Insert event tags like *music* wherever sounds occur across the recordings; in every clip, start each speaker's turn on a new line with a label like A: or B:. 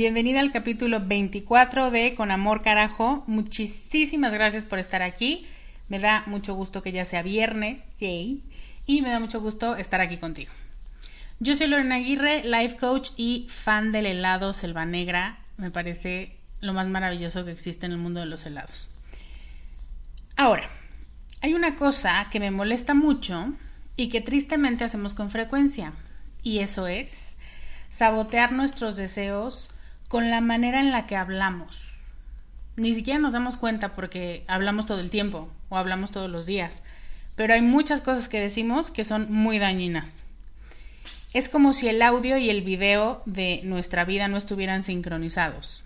A: bienvenida al capítulo 24 de Con Amor Carajo. Muchísimas gracias por estar aquí. Me da mucho gusto que ya sea viernes, y me da mucho gusto estar aquí contigo. Yo soy Lorena Aguirre, life coach y fan del helado selva negra. Me parece lo más maravilloso que existe en el mundo de los helados. Ahora, hay una cosa que me molesta mucho y que tristemente hacemos con frecuencia, y eso es sabotear nuestros deseos con la manera en la que hablamos. Ni siquiera nos damos cuenta porque hablamos todo el tiempo o hablamos todos los días, pero hay muchas cosas que decimos que son muy dañinas. Es como si el audio y el video de nuestra vida no estuvieran sincronizados.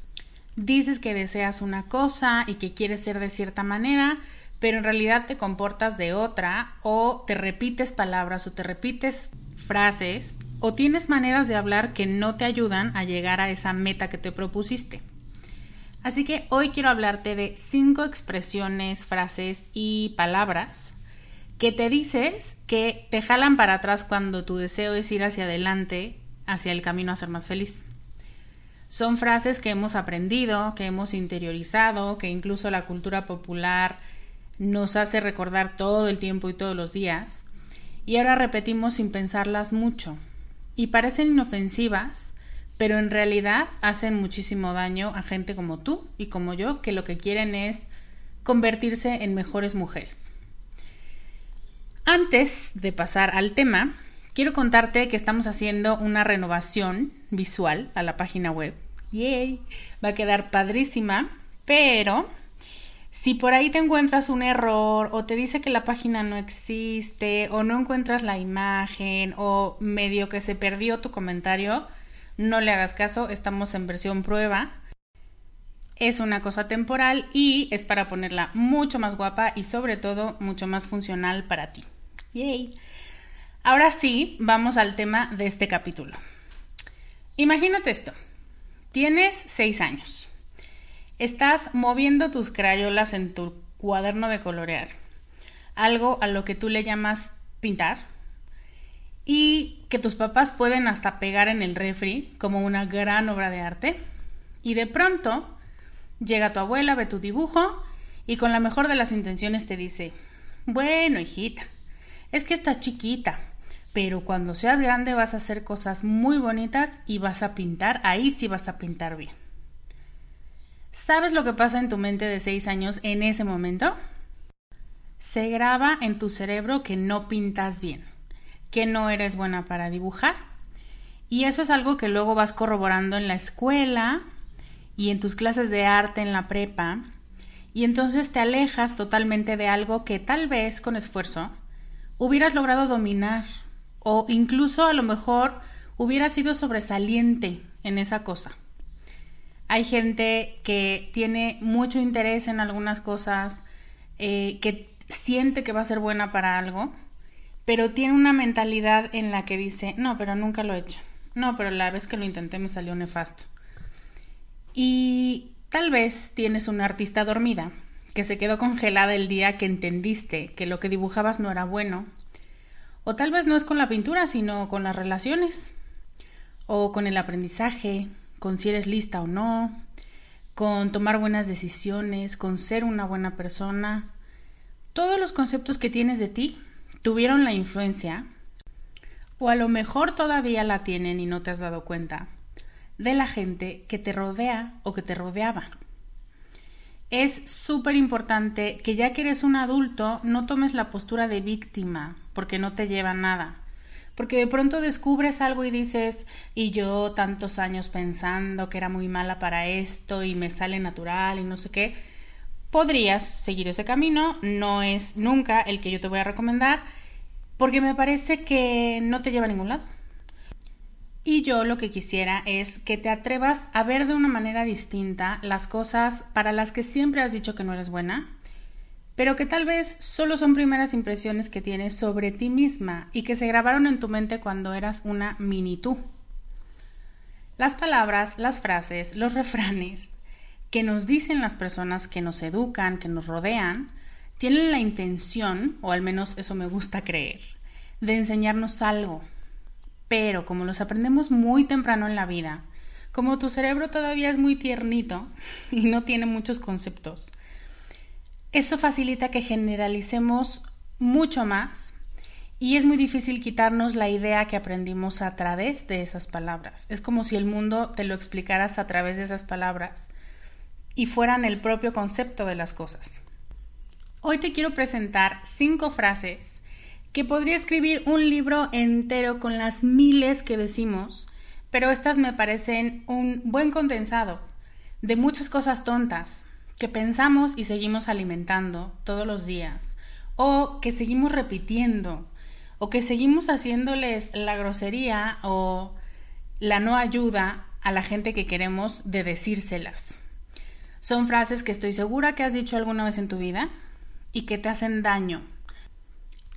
A: Dices que deseas una cosa y que quieres ser de cierta manera, pero en realidad te comportas de otra o te repites palabras o te repites frases o tienes maneras de hablar que no te ayudan a llegar a esa meta que te propusiste. Así que hoy quiero hablarte de cinco expresiones, frases y palabras que te dices que te jalan para atrás cuando tu deseo es ir hacia adelante, hacia el camino a ser más feliz. Son frases que hemos aprendido, que hemos interiorizado, que incluso la cultura popular nos hace recordar todo el tiempo y todos los días, y ahora repetimos sin pensarlas mucho y parecen inofensivas, pero en realidad hacen muchísimo daño a gente como tú y como yo, que lo que quieren es convertirse en mejores mujeres. Antes de pasar al tema, quiero contarte que estamos haciendo una renovación visual a la página web. ¡Yay! Va a quedar padrísima, pero si por ahí te encuentras un error o te dice que la página no existe o no encuentras la imagen o medio que se perdió tu comentario, no le hagas caso, estamos en versión prueba. Es una cosa temporal y es para ponerla mucho más guapa y sobre todo mucho más funcional para ti. Yay. Ahora sí, vamos al tema de este capítulo. Imagínate esto. Tienes seis años Estás moviendo tus crayolas en tu cuaderno de colorear. algo a lo que tú le llamas pintar y que tus papás pueden hasta pegar en el refri como una gran obra de arte y de pronto llega tu abuela, ve tu dibujo y con la mejor de las intenciones te dice, bueno, hijita, es que estás chiquita, pero cuando seas grande vas a hacer cosas muy bonitas y vas a pintar, ahí sí vas a pintar bien. ¿Sabes lo que pasa en tu mente de seis años en ese momento? Se graba en tu cerebro que no pintas bien, que no eres buena para dibujar. Y eso es algo que luego vas corroborando en la escuela y en tus clases de arte en la prepa. Y entonces te alejas totalmente de algo que tal vez con esfuerzo hubieras logrado dominar o incluso a lo mejor hubieras sido sobresaliente en esa cosa. Hay gente que tiene mucho interés en algunas cosas, eh, que siente que va a ser buena para algo, pero tiene una mentalidad en la que dice, no, pero nunca lo he hecho. No, pero la vez que lo intenté me salió nefasto. Y tal vez tienes una artista dormida que se quedó congelada el día que entendiste que lo que dibujabas no era bueno. O tal vez no es con la pintura, sino con las relaciones. O con el aprendizaje, con si eres lista o no, con tomar buenas decisiones, con ser una buena persona. Todos los conceptos que tienes de ti tuvieron la influencia, o a lo mejor todavía la tienen y no te has dado cuenta, de la gente que te rodea o que te rodeaba. Es súper importante que ya que eres un adulto no tomes la postura de víctima, porque no te lleva nada porque de pronto descubres algo y dices, y yo tantos años pensando que era muy mala para esto y me sale natural y no sé qué, podrías seguir ese camino, no es nunca el que yo te voy a recomendar, porque me parece que no te lleva a ningún lado. Y yo lo que quisiera es que te atrevas a ver de una manera distinta las cosas para las que siempre has dicho que no eres buena pero que tal vez solo son primeras impresiones que tienes sobre ti misma y que se grabaron en tu mente cuando eras una mini tú. Las palabras, las frases, los refranes que nos dicen las personas que nos educan, que nos rodean, tienen la intención, o al menos eso me gusta creer, de enseñarnos algo. Pero como los aprendemos muy temprano en la vida, como tu cerebro todavía es muy tiernito *laughs* y no tiene muchos conceptos, eso facilita que generalicemos mucho más y es muy difícil quitarnos la idea que aprendimos a través de esas palabras. Es como si el mundo te lo explicaras a través de esas palabras y fueran el propio concepto de las cosas. Hoy te quiero presentar cinco frases que podría escribir un libro entero con las miles que decimos, pero estas me parecen un buen condensado de muchas cosas tontas que pensamos y seguimos alimentando todos los días, o que seguimos repitiendo, o que seguimos haciéndoles la grosería o la no ayuda a la gente que queremos de decírselas. Son frases que estoy segura que has dicho alguna vez en tu vida y que te hacen daño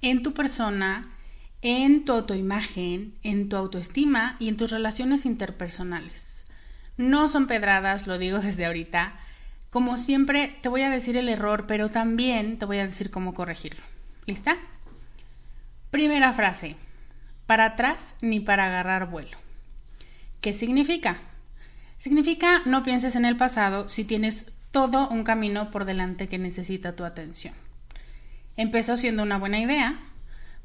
A: en tu persona, en tu autoimagen, en tu autoestima y en tus relaciones interpersonales. No son pedradas, lo digo *laughs* desde ahorita, como siempre, te voy a decir el error, pero también te voy a decir cómo corregirlo. ¿Lista? Primera frase. Para atrás ni para agarrar vuelo. ¿Qué significa? Significa no pienses en el pasado si tienes todo un camino por delante que necesita tu atención. Empezó siendo una buena idea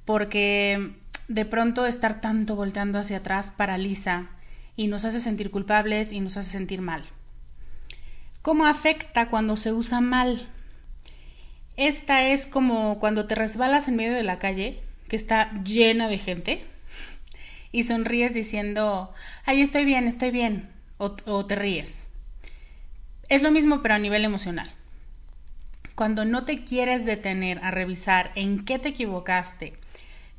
A: porque de pronto estar tanto volteando hacia atrás paraliza y nos hace sentir culpables y nos hace sentir mal. ¿Cómo afecta cuando se usa mal? Esta es como cuando te resbalas en medio de la calle, que está llena de gente, y sonríes diciendo, ay, estoy bien, estoy bien, o, o te ríes. Es lo mismo pero a nivel emocional. Cuando no te quieres detener a revisar en qué te equivocaste,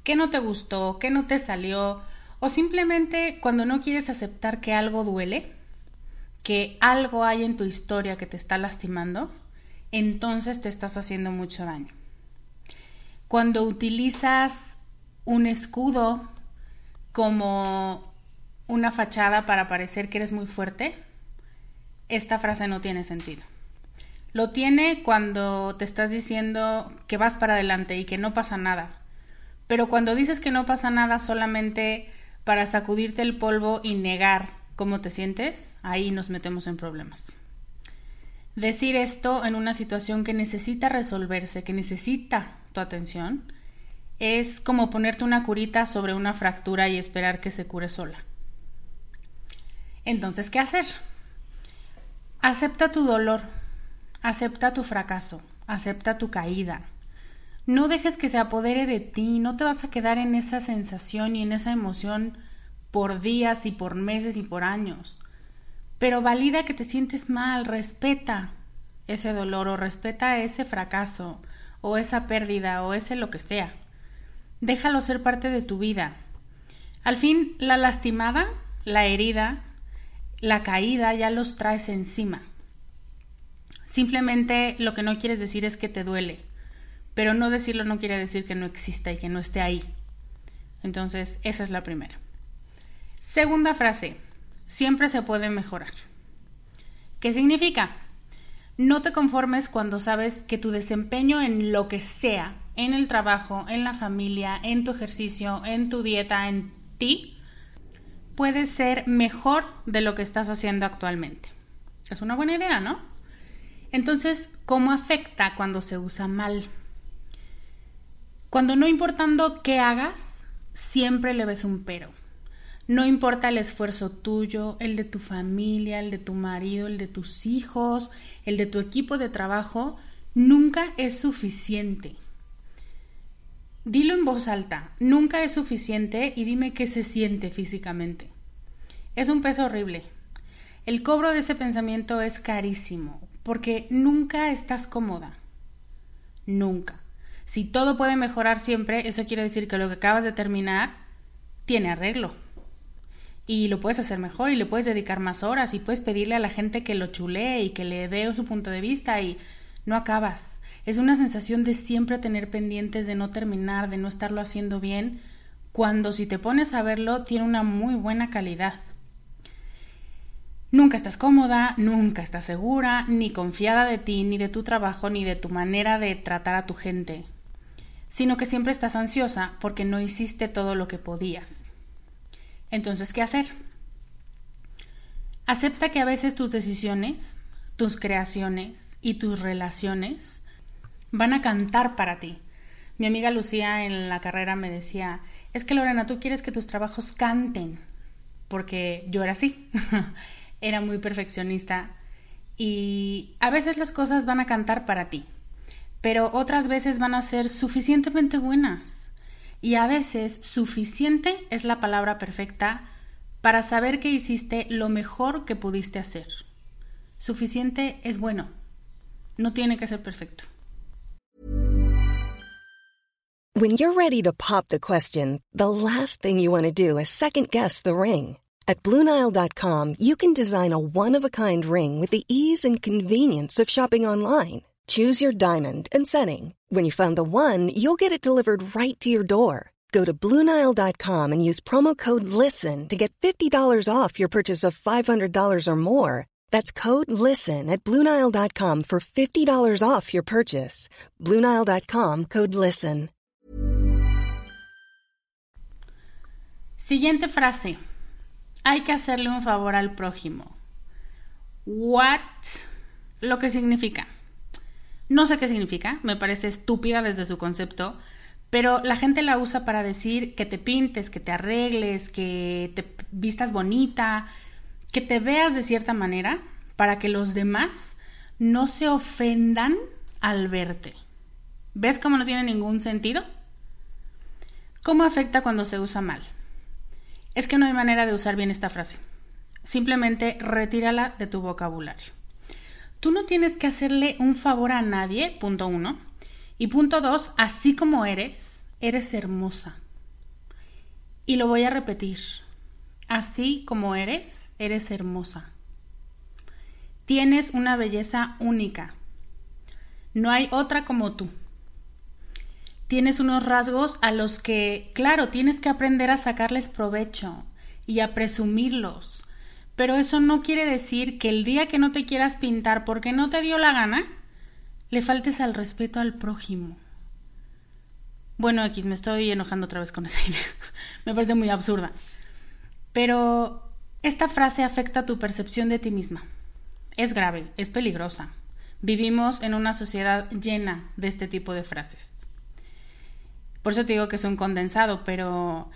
A: qué no te gustó, qué no te salió, o simplemente cuando no quieres aceptar que algo duele, que algo hay en tu historia que te está lastimando, entonces te estás haciendo mucho daño. Cuando utilizas un escudo como una fachada para parecer que eres muy fuerte, esta frase no tiene sentido. Lo tiene cuando te estás diciendo que vas para adelante y que no pasa nada. Pero cuando dices que no pasa nada solamente para sacudirte el polvo y negar cómo te sientes, ahí nos metemos en problemas. Decir esto en una situación que necesita resolverse, que necesita tu atención, es como ponerte una curita sobre una fractura y esperar que se cure sola. Entonces, ¿qué hacer? Acepta tu dolor, acepta tu fracaso, acepta tu caída. No dejes que se apodere de ti, no te vas a quedar en esa sensación y en esa emoción por días y por meses y por años. Pero valida que te sientes mal, respeta ese dolor o respeta ese fracaso o esa pérdida o ese lo que sea. Déjalo ser parte de tu vida. Al fin, la lastimada, la herida, la caída ya los traes encima. Simplemente lo que no quieres decir es que te duele, pero no decirlo no quiere decir que no exista y que no esté ahí. Entonces, esa es la primera. Segunda frase, siempre se puede mejorar. ¿Qué significa? No te conformes cuando sabes que tu desempeño en lo que sea, en el trabajo, en la familia, en tu ejercicio, en tu dieta, en ti, puede ser mejor de lo que estás haciendo actualmente. Es una buena idea, ¿no? Entonces, ¿cómo afecta cuando se usa mal? Cuando no importando qué hagas, siempre le ves un pero. No importa el esfuerzo tuyo, el de tu familia, el de tu marido, el de tus hijos, el de tu equipo de trabajo, nunca es suficiente. Dilo en voz alta, nunca es suficiente y dime qué se siente físicamente. Es un peso horrible. El cobro de ese pensamiento es carísimo, porque nunca estás cómoda. Nunca. Si todo puede mejorar siempre, eso quiere decir que lo que acabas de terminar tiene arreglo. Y lo puedes hacer mejor y le puedes dedicar más horas y puedes pedirle a la gente que lo chulee y que le dé su punto de vista y no acabas. Es una sensación de siempre tener pendientes, de no terminar, de no estarlo haciendo bien, cuando si te pones a verlo tiene una muy buena calidad. Nunca estás cómoda, nunca estás segura, ni confiada de ti, ni de tu trabajo, ni de tu manera de tratar a tu gente, sino que siempre estás ansiosa porque no hiciste todo lo que podías. Entonces, ¿qué hacer? Acepta que a veces tus decisiones, tus creaciones y tus relaciones van a cantar para ti. Mi amiga Lucía en la carrera me decía, es que Lorena, tú quieres que tus trabajos canten, porque yo era así, *laughs* era muy perfeccionista y a veces las cosas van a cantar para ti, pero otras veces van a ser suficientemente buenas y a veces suficiente es la palabra perfecta para saber que hiciste lo mejor que pudiste hacer. Suficiente es bueno, no tiene que ser perfecto.
B: When you're ready to pop the question, the last thing you want to do is second guess the ring. At Bluenile.com, you can design a one of a kind ring with the ease and convenience of shopping online. Choose your diamond and setting. When you find the one, you'll get it delivered right to your door. Go to Bluenile.com and use promo code LISTEN to get $50 off your purchase of $500 or more. That's code LISTEN at Bluenile.com for $50 off your purchase. Bluenile.com code LISTEN.
A: Siguiente frase. Hay que hacerle un favor al prójimo. What? Lo que significa. No sé qué significa, me parece estúpida desde su concepto, pero la gente la usa para decir que te pintes, que te arregles, que te vistas bonita, que te veas de cierta manera para que los demás no se ofendan al verte. ¿Ves cómo no tiene ningún sentido? ¿Cómo afecta cuando se usa mal? Es que no hay manera de usar bien esta frase. Simplemente retírala de tu vocabulario. Tú no tienes que hacerle un favor a nadie, punto uno. Y punto dos, así como eres, eres hermosa. Y lo voy a repetir. Así como eres, eres hermosa. Tienes una belleza única. No hay otra como tú tienes unos rasgos a los que, claro, tienes que aprender a sacarles provecho y a presumirlos. Pero eso no quiere decir que el día que no te quieras pintar porque no te dio la gana, le faltes al respeto al prójimo. Bueno, X, me estoy enojando otra vez con esa idea. *laughs* me parece muy absurda. Pero esta frase afecta tu percepción de ti misma. Es grave, es peligrosa. Vivimos en una sociedad llena de este tipo de frases. Por eso te digo que es un condensado, pero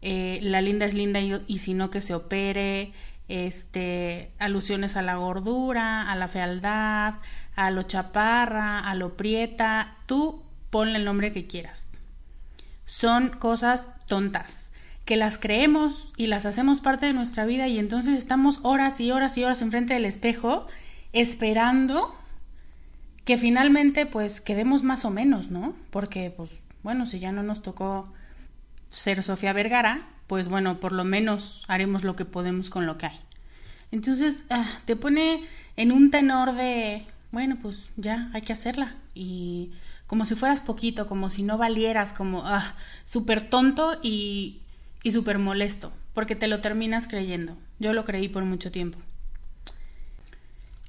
A: eh, la linda es linda y, si no que se opere, este, alusiones a la gordura, a la fealdad, a lo chaparra, a lo prieta, tú ponle el nombre que quieras. Son cosas tontas, que las creemos y las hacemos parte de nuestra vida y entonces estamos horas y horas y horas enfrente del espejo esperando que finalmente pues quedemos más o menos, ¿no? Porque pues bueno, si ya no nos tocó ser Sofía Vergara, pues bueno, por lo menos haremos lo que podemos con lo que hay. Entonces, ah, te pone en un tenor de, bueno, pues ya hay que hacerla. Y como si fueras poquito, como si no valieras, como ah, súper tonto y, y súper molesto, porque te lo terminas creyendo. Yo lo creí por mucho tiempo.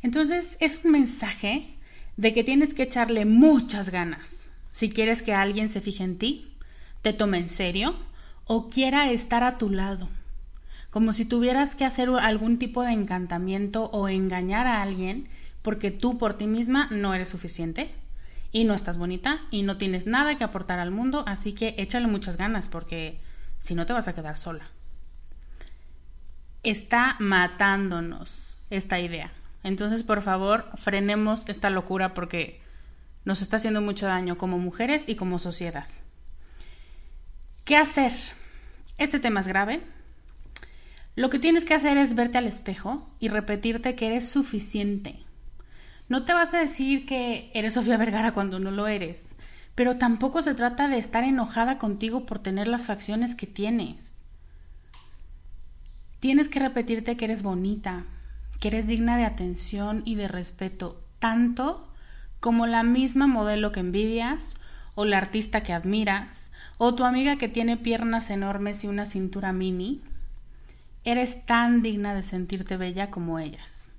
A: Entonces, es un mensaje de que tienes que echarle muchas ganas si quieres que alguien se fije en ti, te tome en serio o quiera estar a tu lado. Como si tuvieras que hacer algún tipo de encantamiento o engañar a alguien porque tú por ti misma no eres suficiente y no estás bonita y no tienes nada que aportar al mundo, así que échale muchas ganas porque si no te vas a quedar sola. Está matándonos esta idea. Entonces, por favor, frenemos esta locura porque nos está haciendo mucho daño como mujeres y como sociedad. ¿Qué hacer? Este tema es grave. Lo que tienes que hacer es verte al espejo y repetirte que eres suficiente. No te vas a decir que eres Sofía Vergara cuando no lo eres, pero tampoco se trata de estar enojada contigo por tener las facciones que tienes. Tienes que repetirte que eres bonita, que eres digna de atención y de respeto, tanto como la misma modelo que envidias, o la artista que admiras, o tu amiga que tiene piernas enormes y una cintura mini, eres tan digna de sentirte bella como ellas.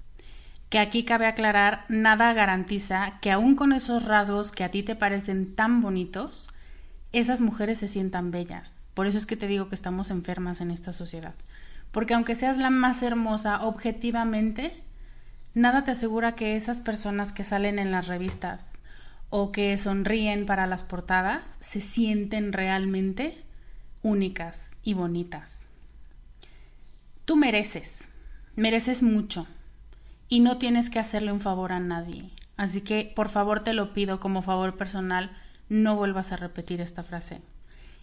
A: Que aquí cabe aclarar, nada garantiza que aun con esos rasgos que a ti te parecen tan bonitos, esas mujeres se sientan bellas. Por eso es que te digo que estamos enfermas en esta sociedad. Porque aunque seas la más hermosa objetivamente, nada te asegura que esas personas que salen en las revistas o que sonríen para las portadas se sienten realmente únicas y bonitas. Tú mereces, mereces mucho y no tienes que hacerle un favor a nadie. Así que por favor te lo pido como favor personal, no vuelvas a repetir esta frase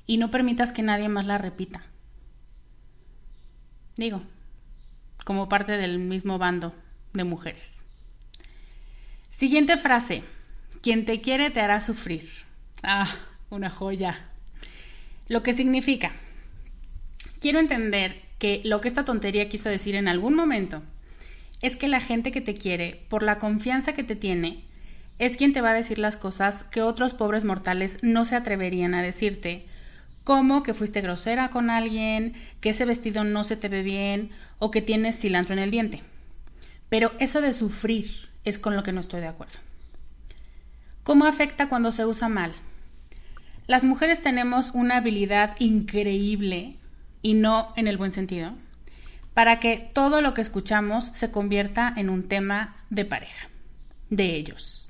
A: y no permitas que nadie más la repita. Digo, como parte del mismo bando de mujeres. Siguiente frase. Quien te quiere te hará sufrir. Ah, una joya. Lo que significa. Quiero entender que lo que esta tontería quiso decir en algún momento es que la gente que te quiere, por la confianza que te tiene, es quien te va a decir las cosas que otros pobres mortales no se atreverían a decirte, como que fuiste grosera con alguien, que ese vestido no se te ve bien o que tienes cilantro en el diente. Pero eso de sufrir es con lo que no estoy de acuerdo. ¿Cómo afecta cuando se usa mal? Las mujeres tenemos una habilidad increíble, y no en el buen sentido, para que todo lo que escuchamos se convierta en un tema de pareja, de ellos.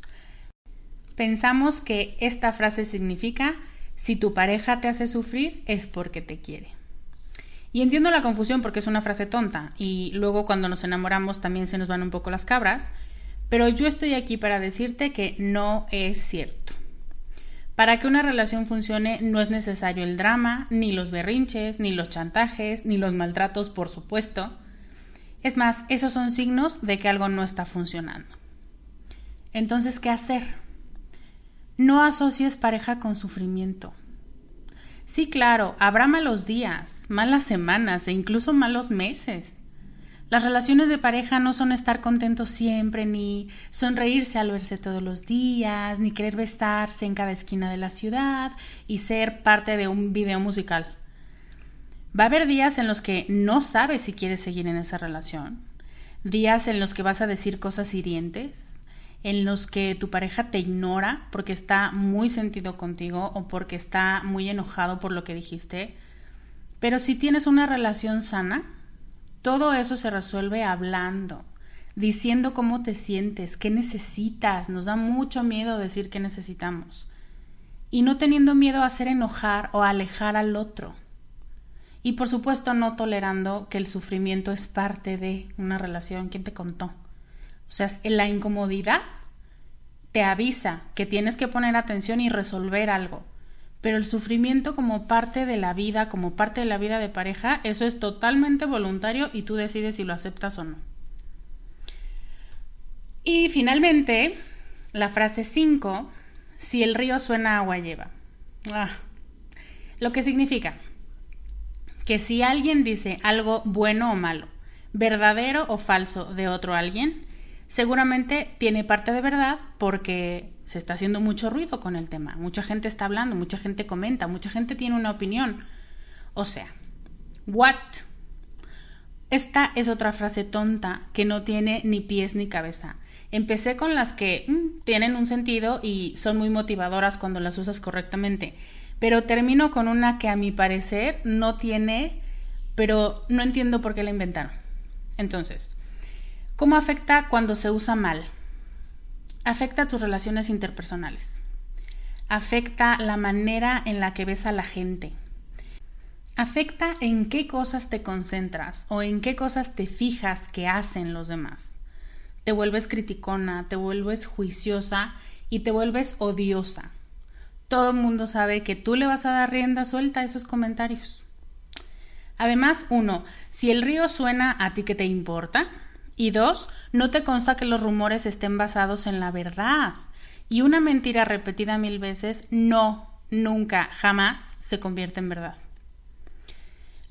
A: Pensamos que esta frase significa, si tu pareja te hace sufrir es porque te quiere. Y entiendo la confusión porque es una frase tonta y luego cuando nos enamoramos también se nos van un poco las cabras, pero yo estoy aquí para decirte que no es cierto. Para que una relación funcione no es necesario el drama, ni los berrinches, ni los chantajes, ni los maltratos, por supuesto. Es más, esos son signos de que algo no está funcionando. Entonces, ¿qué hacer? No asocies pareja con sufrimiento. Sí, claro, habrá malos días, malas semanas e incluso malos meses. Las relaciones de pareja no son estar contentos siempre, ni sonreírse al verse todos los días, ni querer besarse en cada esquina de la ciudad y ser parte de un video musical. Va a haber días en los que no sabes si quieres seguir en esa relación, días en los que vas a decir cosas hirientes, en los que tu pareja te ignora porque está muy sentido contigo o porque está muy enojado por lo que dijiste. Pero si tienes una relación sana, todo eso se resuelve hablando, diciendo cómo te sientes, qué necesitas. Nos da mucho miedo decir qué necesitamos. Y no teniendo miedo a hacer enojar o alejar al otro. Y por supuesto no tolerando que el sufrimiento es parte de una relación. ¿Quién te contó? O sea, la incomodidad te avisa que tienes que poner atención y resolver algo. Pero el sufrimiento como parte de la vida, como parte de la vida de pareja, eso es totalmente voluntario y tú decides si lo aceptas o no. Y finalmente, la frase 5, si el río suena agua lleva. Ah, lo que significa que si alguien dice algo bueno o malo, verdadero o falso de otro alguien, seguramente tiene parte de verdad porque se está haciendo mucho ruido con el tema. Mucha gente está hablando, mucha gente comenta, mucha gente tiene una opinión. O sea, what? Esta es otra frase tonta que no tiene ni pies ni cabeza. Empecé con las que mm, tienen un sentido y son muy motivadoras cuando las usas correctamente, pero termino con una que a mi parecer no tiene, pero no entiendo por qué la inventaron. Entonces, ¿Cómo afecta cuando se usa mal? Afecta tus relaciones interpersonales. Afecta la manera en la que ves a la gente. Afecta en qué cosas te concentras o en qué cosas te fijas que hacen los demás. Te vuelves criticona, te vuelves juiciosa y te vuelves odiosa. Todo el mundo sabe que tú le vas a dar rienda suelta a esos comentarios. Además, uno, si el río suena a ti que te importa, y dos, no te consta que los rumores estén basados en la verdad. Y una mentira repetida mil veces no, nunca, jamás se convierte en verdad.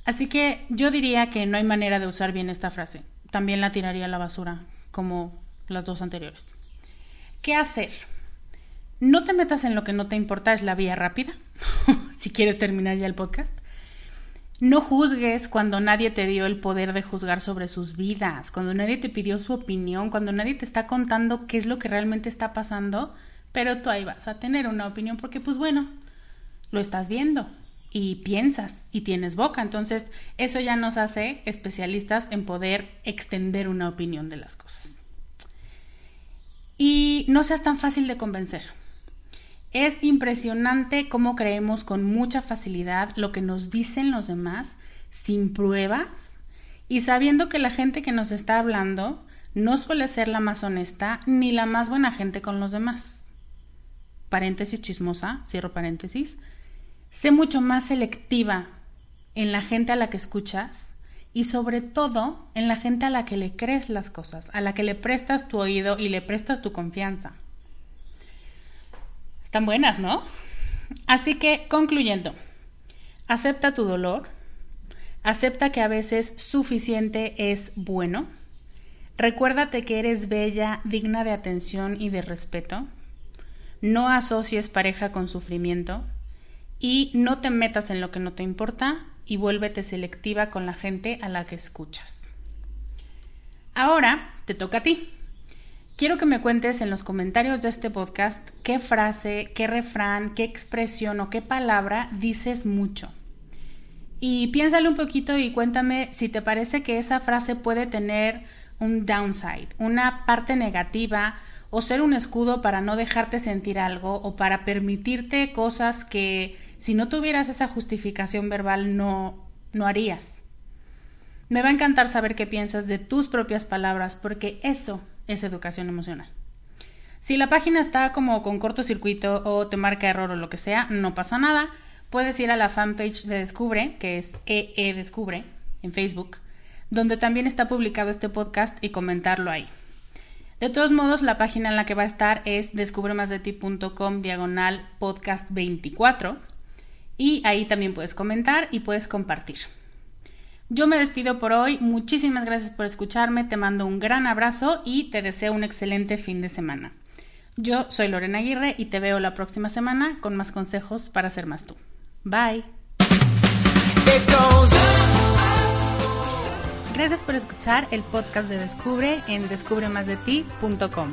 A: Así que yo diría que no hay manera de usar bien esta frase. También la tiraría a la basura, como las dos anteriores. ¿Qué hacer? No te metas en lo que no te importa, es la vía rápida, *laughs* si quieres terminar ya el podcast. No juzgues cuando nadie te dio el poder de juzgar sobre sus vidas, cuando nadie te pidió su opinión, cuando nadie te está contando qué es lo que realmente está pasando, pero tú ahí vas a tener una opinión porque pues bueno, lo estás viendo y piensas y tienes boca, entonces eso ya nos hace especialistas en poder extender una opinión de las cosas. Y no seas tan fácil de convencer. Es impresionante cómo creemos con mucha facilidad lo que nos dicen los demás sin pruebas y sabiendo que la gente que nos está hablando no suele ser la más honesta ni la más buena gente con los demás. Paréntesis chismosa, cierro paréntesis. Sé mucho más selectiva en la gente a la que escuchas y sobre todo en la gente a la que le crees las cosas, a la que le prestas tu oído y le prestas tu confianza. Tan buenas, ¿no? Así que, concluyendo, acepta tu dolor, acepta que a veces suficiente es bueno, recuérdate que eres bella, digna de atención y de respeto, no asocies pareja con sufrimiento y no te metas en lo que no te importa y vuélvete selectiva con la gente a la que escuchas. Ahora te toca a ti. Quiero que me cuentes en los comentarios de este podcast qué frase, qué refrán, qué expresión o qué palabra dices mucho. Y piénsale un poquito y cuéntame si te parece que esa frase puede tener un downside, una parte negativa o ser un escudo para no dejarte sentir algo o para permitirte cosas que si no tuvieras esa justificación verbal no, no harías. Me va a encantar saber qué piensas de tus propias palabras porque eso es educación emocional. Si la página está como con cortocircuito o te marca error o lo que sea, no pasa nada. Puedes ir a la fanpage de Descubre, que es EE Descubre, en Facebook, donde también está publicado este podcast y comentarlo ahí. De todos modos, la página en la que va a estar es descubremasdeti.com diagonal podcast 24 y ahí también puedes comentar y puedes compartir. Yo me despido por hoy, muchísimas gracias por escucharme, te mando un gran abrazo y te deseo un excelente fin de semana. Yo soy Lorena Aguirre y te veo la próxima semana con más consejos para ser más tú. Bye. Gracias por escuchar el podcast de Descubre en descubremasdeti.com.